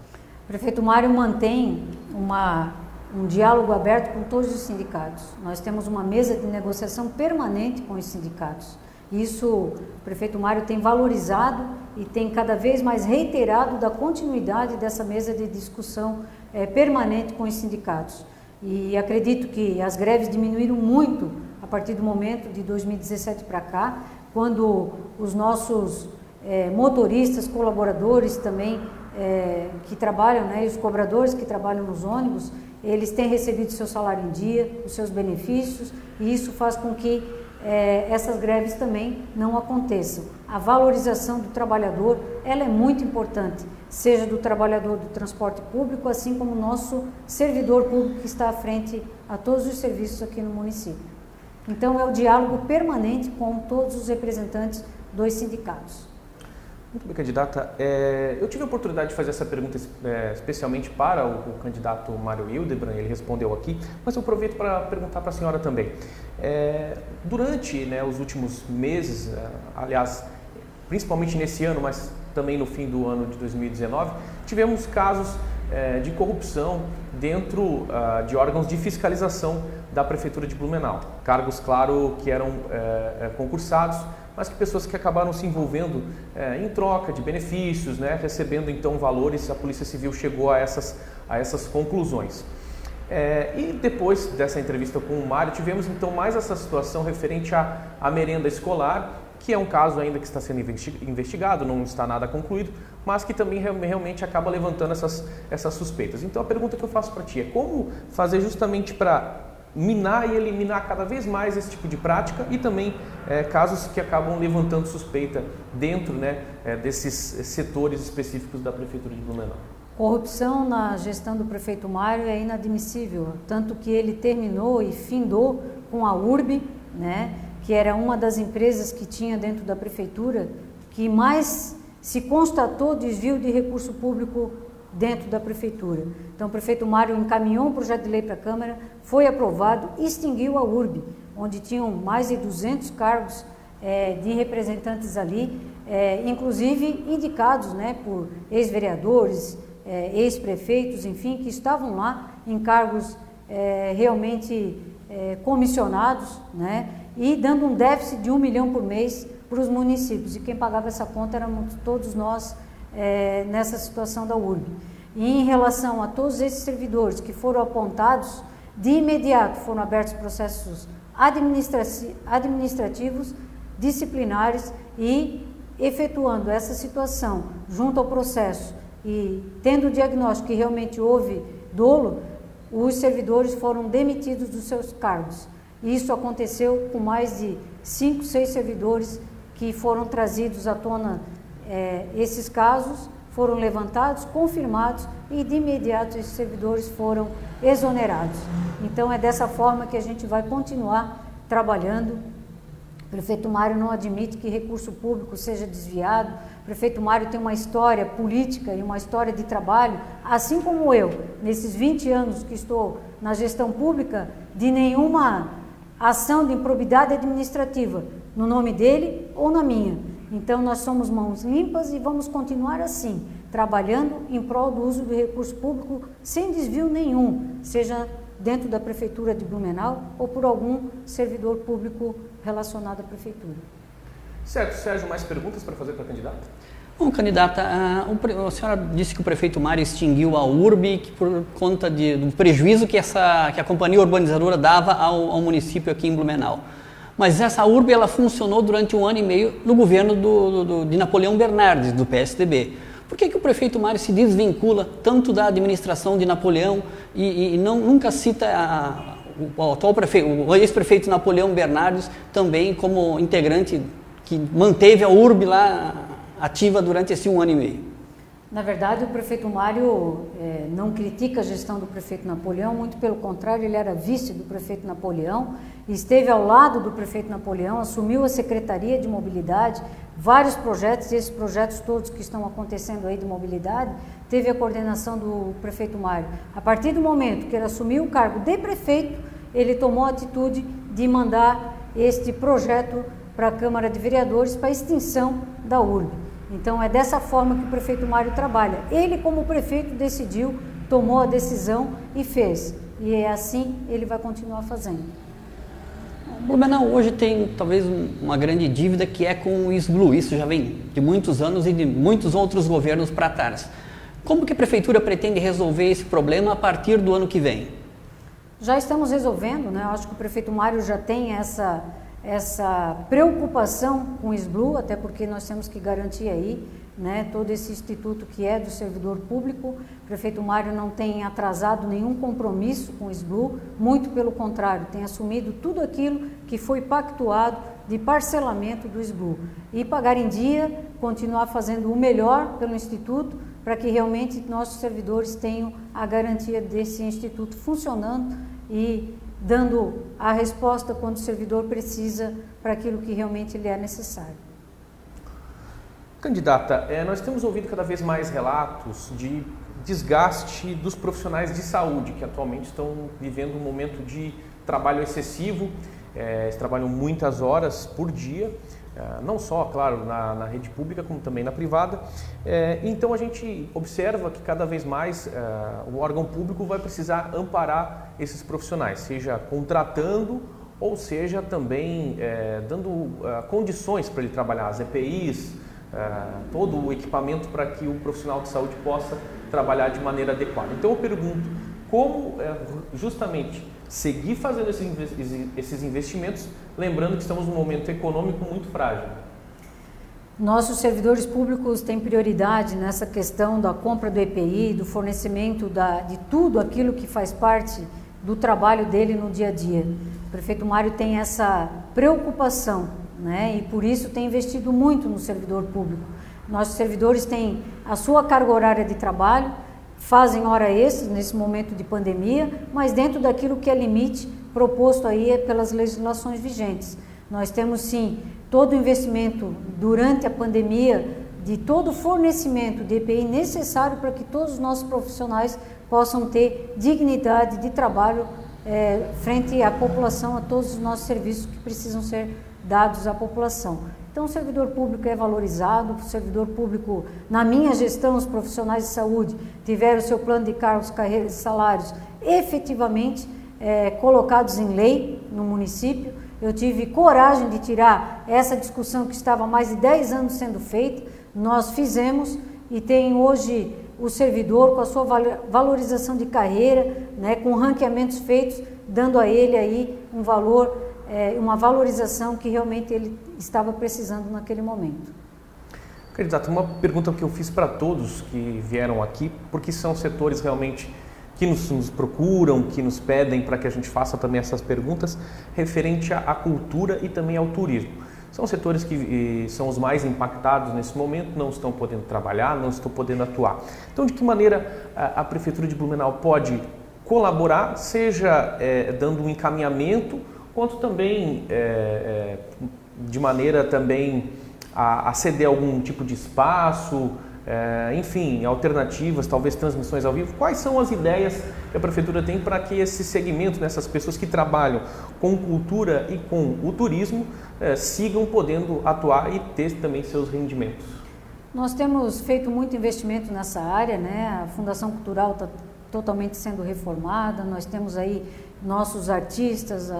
[SPEAKER 2] O prefeito Mário mantém uma, um diálogo aberto com todos os sindicatos. Nós temos uma mesa de negociação permanente com os sindicatos. Isso o prefeito Mário tem valorizado e tem cada vez mais reiterado da continuidade dessa mesa de discussão é, permanente com os sindicatos. E acredito que as greves diminuíram muito a partir do momento de 2017 para cá, quando os nossos é, motoristas, colaboradores também é, que trabalham, né, os cobradores que trabalham nos ônibus, eles têm recebido seu salário em dia, os seus benefícios, e isso faz com que é, essas greves também não aconteçam. A valorização do trabalhador, ela é muito importante, seja do trabalhador do transporte público, assim como o nosso servidor público que está à frente a todos os serviços aqui no município. Então, é o diálogo permanente com todos os representantes dos sindicatos.
[SPEAKER 1] Muito bem, candidata. É, eu tive a oportunidade de fazer essa pergunta é, especialmente para o, o, candidato Mário Hildebrand, ele respondeu aqui, mas eu aproveito para perguntar para a senhora também. É, durante né, os últimos meses, é, aliás, principalmente nesse ano, mas também no fim do ano de 2019, tivemos casos é, de corrupção dentro uh, de órgãos de fiscalização da Prefeitura de Blumenau. Cargos, claro, que eram é, concursados, mas que pessoas que acabaram se envolvendo é, em troca de benefícios, né, recebendo então valores, a Polícia Civil chegou a essas, a essas conclusões. É, e depois dessa entrevista com o Mário, tivemos então mais essa situação referente à, à merenda escolar, que é um caso ainda que está sendo investigado, não está nada concluído, mas que também realmente acaba levantando essas, essas suspeitas. Então a pergunta que eu faço para ti é como fazer justamente para minar e eliminar cada vez mais esse tipo de prática e também é, casos que acabam levantando suspeita dentro né, é, desses setores específicos da Prefeitura de Blumenau.
[SPEAKER 2] Corrupção na gestão do prefeito Mário é inadmissível, tanto que ele terminou e findou com a URB, né, que era uma das empresas que tinha dentro da prefeitura que mais se constatou desvio de recurso público dentro da prefeitura. Então, o prefeito Mário encaminhou um projeto de lei para a Câmara, foi aprovado, extinguiu a URB, onde tinham mais de 200 cargos é, de representantes ali, é, inclusive indicados né, por ex-vereadores, é, ex-prefeitos, enfim, que estavam lá em cargos realmente comissionados, né, e dando um déficit de um milhão por mês para os municípios. E quem pagava essa conta éramos todos nós é, nessa situação da URB. E em relação a todos esses servidores que foram apontados, de imediato foram abertos processos administrativos, disciplinares e efetuando essa situação junto ao processo e tendo o diagnóstico que realmente houve dolo, os servidores foram demitidos dos seus cargos. Isso aconteceu com mais de cinco, seis servidores que foram trazidos à tona é, esses casos foram levantados, confirmados e de imediato esses servidores foram exonerados. Então é dessa forma que a gente vai continuar trabalhando. O prefeito Mário não admite que recurso público seja desviado. O prefeito Mário tem uma história política e uma história de trabalho, assim como eu, nesses 20 anos que estou na gestão pública, de nenhuma ação de improbidade administrativa no nome dele ou na minha. Então nós somos mãos limpas e vamos continuar assim, trabalhando em prol do uso do recurso público sem desvio nenhum, seja dentro da prefeitura de Blumenau ou por algum servidor público relacionado à prefeitura.
[SPEAKER 1] Certo, Sérgio, mais perguntas para fazer para a candidata?
[SPEAKER 3] Bom, candidata, a, a, senhora disse que o prefeito Mário extinguiu a URB por conta de, do prejuízo que, essa, que a companhia urbanizadora dava ao, ao município aqui em Blumenau. Mas essa URB ela funcionou durante um ano e meio no governo do, do, de Napoleão Bernardes, do PSDB. Por que, que o prefeito Mário se desvincula tanto da administração de Napoleão e, e não, nunca cita a, o, atual prefeito, o ex-prefeito Napoleão Bernardes também como integrante que manteve a URB lá ativa durante esse um ano e meio?
[SPEAKER 2] Na verdade, o prefeito Mário é, não critica a gestão do prefeito Napoleão, muito pelo contrário, ele era vice do prefeito Napoleão, esteve ao lado do prefeito Napoleão, assumiu a Secretaria de Mobilidade, vários projetos, esses projetos todos que estão acontecendo aí de mobilidade, teve a coordenação do prefeito Mário. A partir do momento que ele assumiu o cargo de prefeito, ele tomou a atitude de mandar este projeto para a Câmara de Vereadores para extinção da URB. Então é dessa forma que o prefeito Mário trabalha. Ele, como prefeito, decidiu, tomou a decisão e fez. E é assim ele vai continuar fazendo.
[SPEAKER 3] Blumenau hoje tem talvez uma grande dívida que é com o SBLU. Isso já vem de muitos anos e de muitos outros governos para trás. Como que a prefeitura pretende resolver esse problema a partir do ano que vem?
[SPEAKER 2] Já estamos resolvendo, né? Eu acho que o prefeito Mário já tem essa essa preocupação com o SBLU, até porque nós temos que garantir aí né, todo esse instituto que é do servidor público. O prefeito Mário não tem atrasado nenhum compromisso com o SBLU, muito pelo contrário, tem assumido tudo aquilo que foi pactuado de parcelamento do SBLU. E pagar em dia, continuar fazendo o melhor pelo instituto, para que realmente nossos servidores tenham a garantia desse instituto funcionando e dando a resposta quando o servidor precisa para aquilo que realmente lhe é necessário.
[SPEAKER 1] Candidata, é, nós temos ouvido cada vez mais relatos de desgaste dos profissionais de saúde que atualmente estão vivendo um momento de trabalho excessivo, é, eles trabalham muitas horas por dia não só, claro, na, na, rede pública, como também na privada. É, então a gente observa que cada vez mais é, o órgão público vai precisar amparar esses profissionais, seja contratando ou seja também é, dando é, condições para ele trabalhar, as EPIs, é, todo o equipamento para que o profissional de saúde possa trabalhar de maneira adequada. Então eu pergunto, como justamente seguir fazendo esses investimentos, lembrando que estamos num momento econômico muito frágil.
[SPEAKER 2] Nossos servidores públicos têm prioridade nessa questão da compra do EPI, do fornecimento da, de tudo aquilo que faz parte do trabalho dele no dia a dia. O prefeito Mário tem essa preocupação né, e por isso tem investido muito no servidor público. Nossos servidores têm a sua carga horária de trabalho, fazem hora extra nesse momento de pandemia, mas dentro daquilo que é limite proposto aí é pelas legislações vigentes. Nós temos sim todo o investimento durante a pandemia de todo o fornecimento de EPI necessário para que todos os nossos profissionais possam ter dignidade de trabalho é, frente à população, a todos os nossos serviços que precisam ser dados à população. Então, o servidor público é valorizado, o servidor público, na minha gestão, os profissionais de saúde tiveram seu plano de cargos, carreiras e salários efetivamente é, colocados em lei no município. Eu tive coragem de tirar essa discussão que estava há mais de 10 anos sendo feita, nós fizemos e tem hoje o servidor com a sua valorização de carreira, né, com ranqueamentos feitos, dando a ele aí um valor é, uma valorização que realmente ele estava precisando naquele momento.
[SPEAKER 1] Candidato, uma pergunta que eu fiz para todos que vieram aqui, porque são setores realmente que nos, nos procuram, que nos pedem para que a gente faça também essas perguntas referente à, cultura e também ao turismo. São setores que são os mais impactados nesse momento, não estão podendo trabalhar, não estão podendo atuar. Então, de que maneira a, a Prefeitura de Blumenau pode colaborar, seja é, dando um encaminhamento quanto também é, é, de maneira também a, a, ceder algum tipo de espaço, é, enfim, alternativas, talvez transmissões ao vivo. Quais são as ideias que a prefeitura tem para que esse segmento, nessas pessoas que trabalham com cultura e com o turismo, é, sigam podendo atuar e ter também seus rendimentos?
[SPEAKER 2] Nós temos feito muito investimento nessa área, né? A Fundação Cultural está totalmente sendo reformada. Nós temos aí nossos artistas,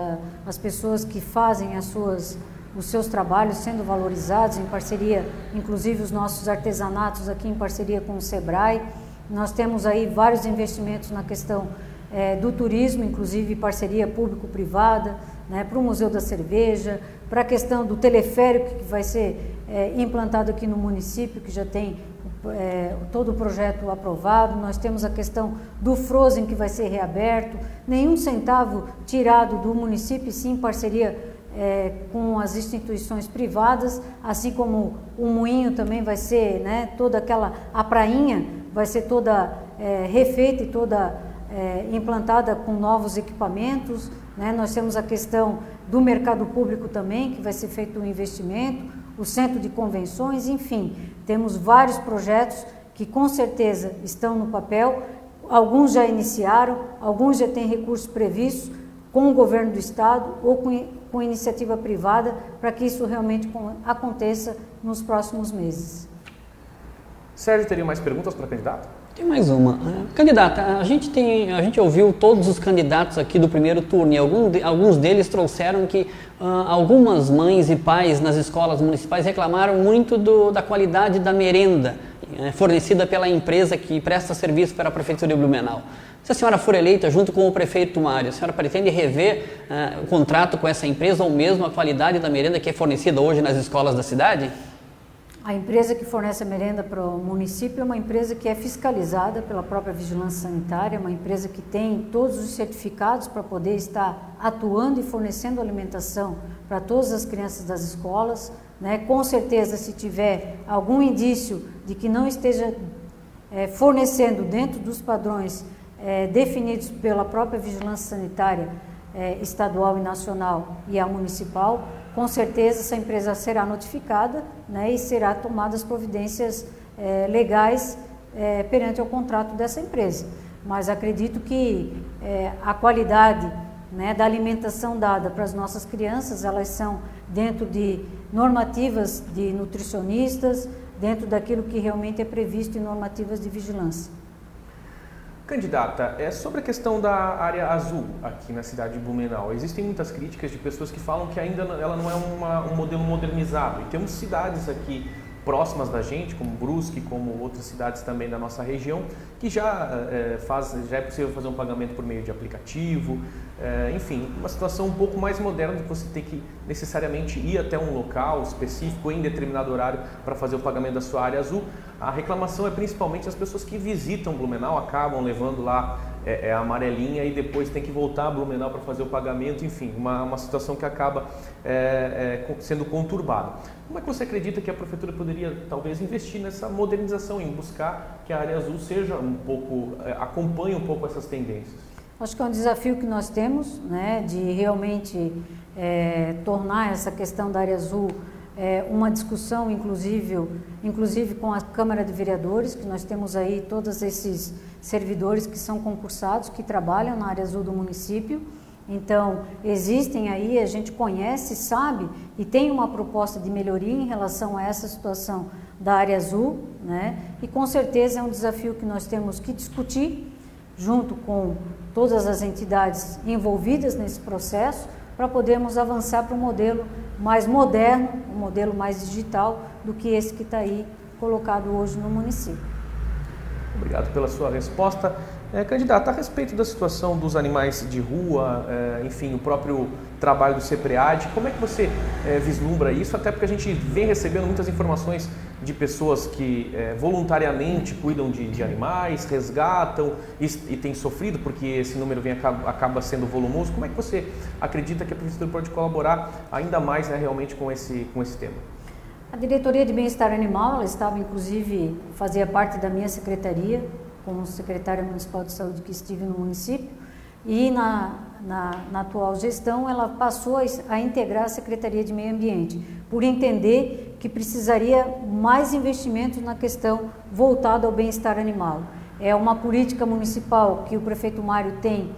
[SPEAKER 2] as pessoas que fazem as suas os seus trabalhos sendo valorizados em parceria, inclusive os nossos artesanatos aqui em parceria com o Sebrae. Nós temos aí vários investimentos na questão é, do turismo, inclusive parceria público-privada, né, para o Museu da Cerveja, para a questão do teleférico que vai ser é, implantado aqui no município, que já tem é, todo o projeto aprovado. Nós temos a questão do Frozen que vai ser reaberto, nenhum centavo tirado do município, sim em parceria é, com as instituições privadas, assim como o moinho também vai ser, né, toda aquela, a prainha vai ser toda é, refeita e toda é, implantada com novos equipamentos. Né? Nós temos a questão do mercado público também, que vai ser feito um investimento, o centro de convenções, enfim, temos vários projetos que com certeza estão no papel, alguns já iniciaram, alguns já têm recursos previstos com o governo do estado ou com com iniciativa privada para que isso realmente aconteça nos próximos meses.
[SPEAKER 1] Sérgio, teria mais perguntas para a candidata?
[SPEAKER 3] Tem mais uma. É, candidata, a gente, tem, a gente ouviu todos os candidatos aqui do primeiro turno e algum de, alguns deles trouxeram que uh, algumas mães e pais nas escolas municipais reclamaram muito do, da qualidade da merenda uh, fornecida pela empresa que presta serviço para a Prefeitura de Blumenau. Se a senhora for eleita junto com o prefeito Mário, a senhora pretende rever uh, o contrato com essa empresa ou mesmo a qualidade da merenda que é fornecida hoje nas escolas da cidade?
[SPEAKER 2] A empresa que fornece a merenda para o município é uma empresa que é fiscalizada pela própria vigilância sanitária, uma empresa que tem todos os certificados para poder estar atuando e fornecendo alimentação para todas as crianças das escolas. Né? Com certeza, se tiver algum indício de que não esteja é, fornecendo dentro dos padrões é, definidos pela própria vigilância sanitária é, estadual e nacional e a municipal, com certeza essa empresa será notificada né, e será tomadas providências é, legais é, perante o contrato dessa empresa. Mas acredito que é, a qualidade né, da alimentação dada para as nossas crianças, elas são dentro de normativas de nutricionistas, dentro daquilo que realmente é previsto em normativas de vigilância.
[SPEAKER 1] Candidata, é sobre a questão da área azul aqui na cidade de Blumenau. Existem muitas críticas de pessoas que falam que ainda ela não é uma, um modelo modernizado. E temos cidades aqui próximas da gente, como Brusque, como outras cidades também da nossa região, que já, é, faz, já é possível fazer um pagamento por meio de aplicativo, é, enfim, uma situação um pouco mais moderna de você ter que necessariamente ir até um local específico em determinado horário para fazer o pagamento da sua área azul. A reclamação é principalmente as pessoas que visitam Blumenau, acabam levando lá é, é a amarelinha e depois tem que voltar a Blumenau para fazer o pagamento, enfim, uma, uma situação que acaba é, é, sendo conturbada. Como é que você acredita que a prefeitura poderia talvez investir nessa modernização, em buscar que a área azul seja um pouco, é, acompanhe um pouco essas tendências?
[SPEAKER 2] Acho que é um desafio que nós temos, né, de realmente é, tornar essa questão da área azul é, uma discussão, inclusive, inclusive com a Câmara de Vereadores, que nós temos aí todos esses servidores que são concursados, que trabalham na área azul do município. Então, existem aí, a gente conhece, sabe, e tem uma proposta de melhoria em relação a essa situação da área azul, né? E com certeza é um desafio que nós temos que discutir junto com todas as entidades envolvidas nesse processo, para podermos avançar para um modelo mais moderno, um modelo mais digital do que esse que está aí colocado hoje no município.
[SPEAKER 1] Obrigado pela sua resposta. É, candidata, a respeito da situação dos animais de rua, é, enfim, o próprio trabalho do CEPREAD, como é que você é, vislumbra isso? Até porque a gente vem recebendo muitas informações de pessoas que é, voluntariamente cuidam de, de animais, resgatam e, e, têm sofrido porque esse número vem, acaba, acaba, sendo volumoso. Como é que você acredita que a Prefeitura pode colaborar ainda mais né, realmente com esse, com esse tema?
[SPEAKER 2] A Diretoria de Bem-Estar Animal, ela estava inclusive, fazia parte da minha secretaria, como secretária municipal de saúde que estive no município, e na, na, na atual gestão ela passou a, a integrar a Secretaria de Meio Ambiente, por entender que precisaria mais investimentos na questão voltada ao bem-estar animal. É uma política municipal que o prefeito Mário tem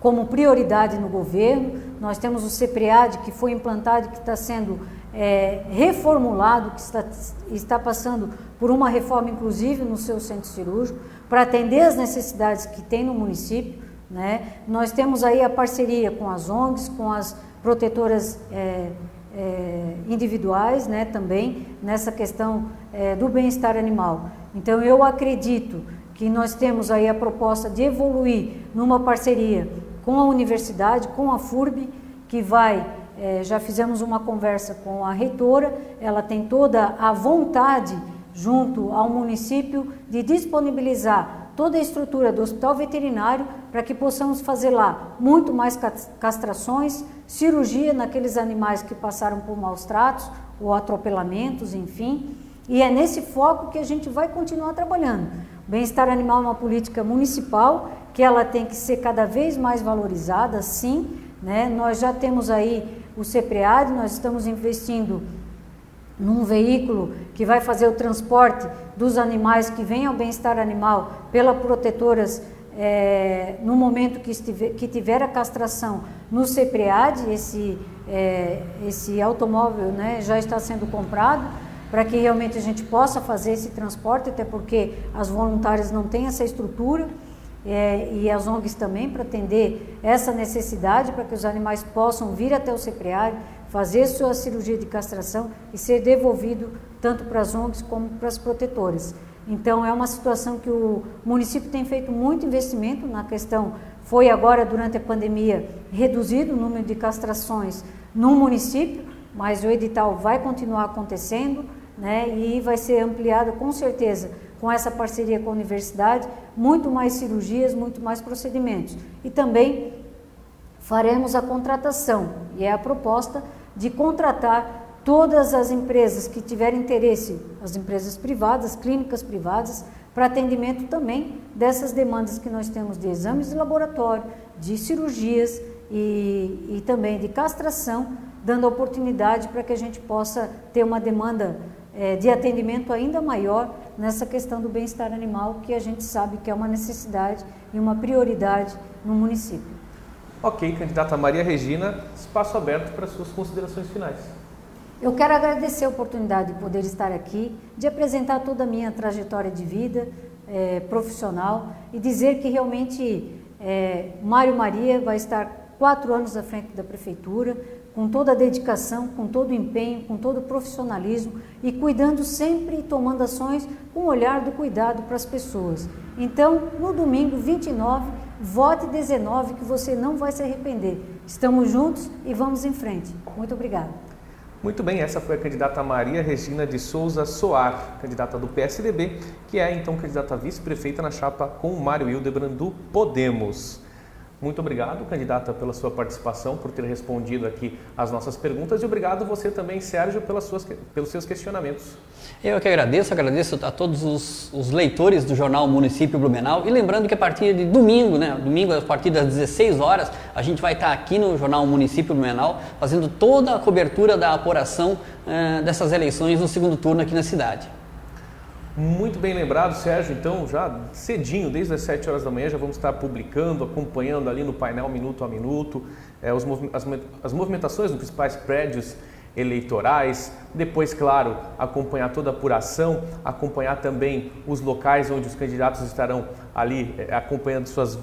[SPEAKER 2] como prioridade no governo. Nós temos o CEPREAD que foi implantado, que está sendo é, reformulado, que está, está passando por uma reforma inclusive no seu centro cirúrgico, para atender as necessidades que tem no município. Né? Nós temos aí a parceria com as ONGs, com as protetoras é, é, individuais né, também, nessa questão é, do bem-estar animal. Então eu acredito que nós temos aí a proposta de evoluir numa parceria com a universidade, com a FURB, que vai, é, já fizemos uma conversa com a reitora, ela tem toda a vontade, junto ao município, de disponibilizar toda a estrutura do hospital veterinário para que possamos fazer lá muito mais castrações, cirurgia naqueles animais que passaram por maus tratos ou atropelamentos, enfim. E é nesse foco que a gente vai continuar trabalhando. Bem-estar animal é uma política municipal que ela tem que ser cada vez mais valorizada, sim. Né? Nós já temos aí o CEPREAD, nós estamos investindo num veículo que vai fazer o transporte dos animais que vêm ao bem-estar animal pelas protetoras é, no momento que, que tiver a castração no CEPREAD, esse, é, esse automóvel né, já está sendo comprado para que realmente a gente possa fazer esse transporte, até porque as voluntárias não têm essa estrutura é, e as ONGs também para atender essa necessidade, para que os animais possam vir até o CEPREAD, fazer sua cirurgia de castração e ser devolvido tanto para as ONGs como para as protetoras. Então é uma situação que o município tem feito muito investimento na questão. Foi agora durante a pandemia reduzido o número de castrações no município, mas o edital vai continuar acontecendo, né? E vai ser ampliado com certeza com essa parceria com a universidade, muito mais cirurgias, muito mais procedimentos. E também faremos a contratação, e é a proposta de contratar todas as empresas que tiverem interesse, as empresas privadas, clínicas privadas, para atendimento também dessas demandas que nós temos de exames de laboratório, de cirurgias e, e também de castração, dando oportunidade para que a gente possa ter uma demanda é, de atendimento ainda maior nessa questão do bem-estar animal, que a gente sabe que é uma necessidade e uma prioridade no município.
[SPEAKER 1] Ok, candidata Maria Regina, espaço aberto para suas considerações finais.
[SPEAKER 2] Eu quero agradecer a oportunidade de poder estar aqui, de apresentar toda a minha trajetória de vida é, profissional e dizer que realmente é, Mário Maria vai estar quatro anos à frente da prefeitura, com toda a dedicação, com todo o empenho, com todo o profissionalismo e cuidando sempre e tomando ações com o olhar do cuidado para as pessoas. Então, no domingo 29, vote 19 que você não vai se arrepender. Estamos juntos e vamos em frente. Muito obrigada.
[SPEAKER 1] Muito bem, essa foi a candidata Maria Regina de Souza Soar, candidata do PSDB, que é então candidata vice-prefeita na chapa com o Mário Hildebrand do Podemos. Muito obrigado, candidata, pela sua participação, por ter respondido aqui as nossas perguntas e obrigado você também, Sérgio, pelas suas, pelos seus questionamentos.
[SPEAKER 3] Eu que agradeço, agradeço a todos os, os, leitores do jornal Município Blumenau e lembrando que a partir de domingo, né, domingo a partir das 16 horas, a gente vai estar aqui no jornal Município Blumenau fazendo toda a cobertura da apuração eh, dessas eleições no segundo turno aqui na cidade.
[SPEAKER 1] Muito bem lembrado, Sérgio. Então, já cedinho, desde as 7 horas da manhã, já vamos estar publicando, acompanhando ali no painel minuto a minuto é, os, as, as movimentações nos principais prédios eleitorais. Depois, claro, acompanhar toda a apuração, acompanhar também os locais onde os candidatos estarão ali é, acompanhando suas,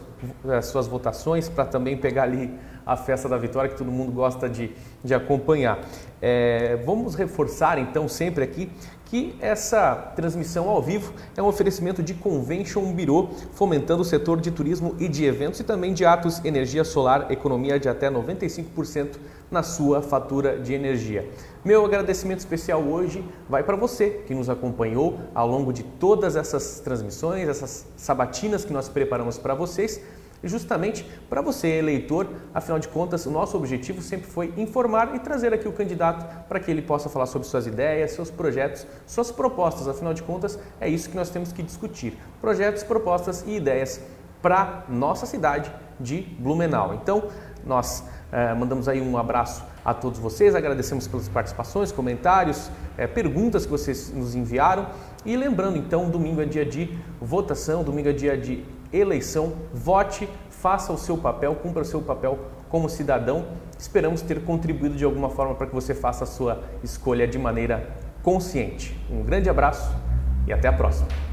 [SPEAKER 1] é, suas votações, para também pegar ali a festa da vitória que todo mundo gosta de, de acompanhar. Vamos reforçar então sempre aqui que essa transmissão ao vivo é um oferecimento de Convention Bureau, fomentando o setor de turismo e de eventos e também de atos, energia solar, economia de até 95% na sua fatura de energia. Meu agradecimento especial hoje vai para você que nos acompanhou ao longo de todas essas transmissões, essas sabatinas que nós preparamos para vocês justamente para você, eleitor. Afinal de contas, o nosso objetivo sempre foi informar e trazer aqui o candidato para que ele possa falar sobre suas ideias, seus projetos, suas propostas. Afinal de contas, é isso que nós temos que discutir: projetos, propostas e ideias para nossa cidade de Blumenau. Então, nós eh, mandamos aí um abraço a todos vocês, agradecemos pelas participações, comentários, é, perguntas que vocês nos enviaram. E lembrando, então, domingo é dia de votação, domingo é dia de eleição. Vote, faça o seu papel, cumpra o seu papel como cidadão. Esperamos ter contribuído de alguma forma para que você faça a sua escolha de maneira consciente. Um grande abraço e até a próxima.